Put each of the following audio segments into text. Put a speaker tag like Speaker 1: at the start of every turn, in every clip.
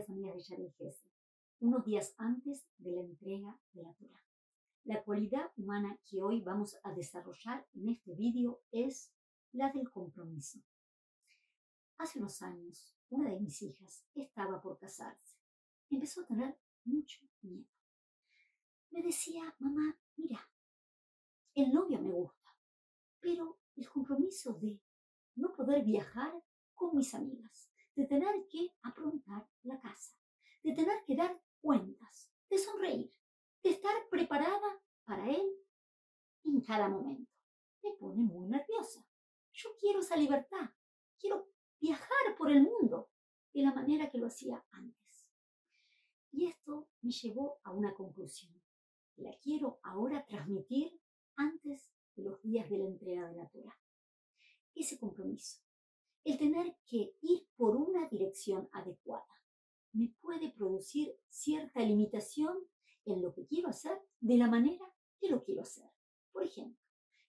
Speaker 1: Yarel Gesed, unos días antes de la entrega de la Torah. La cualidad humana que hoy vamos a desarrollar en este vídeo es la del compromiso. Hace unos años, una de mis hijas estaba por casarse. Empezó a tener mucho miedo. Me decía, mamá, mira, el novio me gusta, pero el compromiso de no poder viajar con mis amigas, de tener que aprontar la casa, de tener que dar cuentas, de sonreír, de estar preparada para él en cada momento. Me pone muy nerviosa. Yo quiero esa libertad, quiero viajar por el mundo de la manera que lo hacía antes. Y esto me llevó a una conclusión. La quiero ahora transmitir antes de los días de la entrega de la Torah. Ese compromiso, el tener que ir por una dirección adecuada, me puede producir cierta limitación en lo que quiero hacer de la manera que lo quiero hacer. Por ejemplo,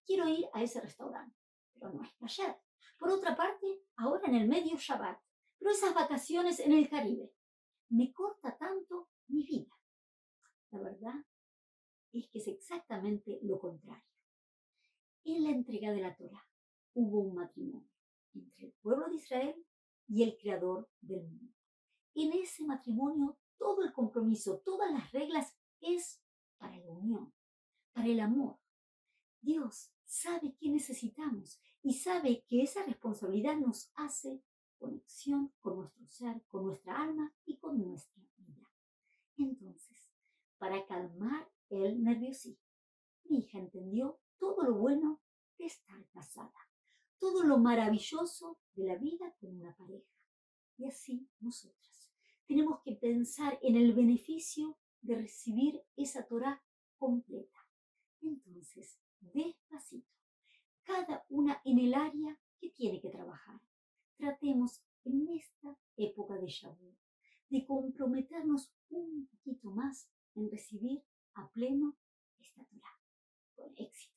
Speaker 1: quiero ir a ese restaurante, pero no es ayer. Por otra parte, ahora en el medio Shabbat, pero esas vacaciones en el Caribe, me corta tanto mi vida. La verdad es que es exactamente lo contrario. En la entrega de la Torah hubo un matrimonio el pueblo de Israel y el creador del mundo. En ese matrimonio todo el compromiso, todas las reglas es para la unión, para el amor. Dios sabe qué necesitamos y sabe que esa responsabilidad nos hace conexión con nuestro ser, con nuestra alma y con nuestra vida. Entonces, para calmar el nerviosismo, mi hija entendió todo lo bueno de estar casada, todo lo maravilloso de la vida con una pareja. Y así nosotras tenemos que pensar en el beneficio de recibir esa Torah completa. Entonces, despacito, cada una en el área que tiene que trabajar. Tratemos en esta época de Shavuot de comprometernos un poquito más en recibir a pleno esta Torah con éxito.